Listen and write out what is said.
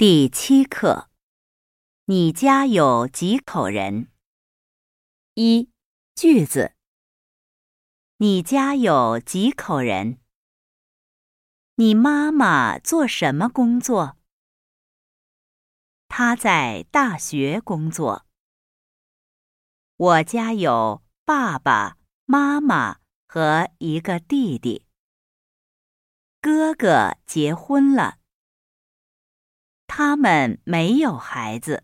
第七课，你家有几口人？一句子，你家有几口人？你妈妈做什么工作？她在大学工作。我家有爸爸妈妈和一个弟弟。哥哥结婚了。他们没有孩子。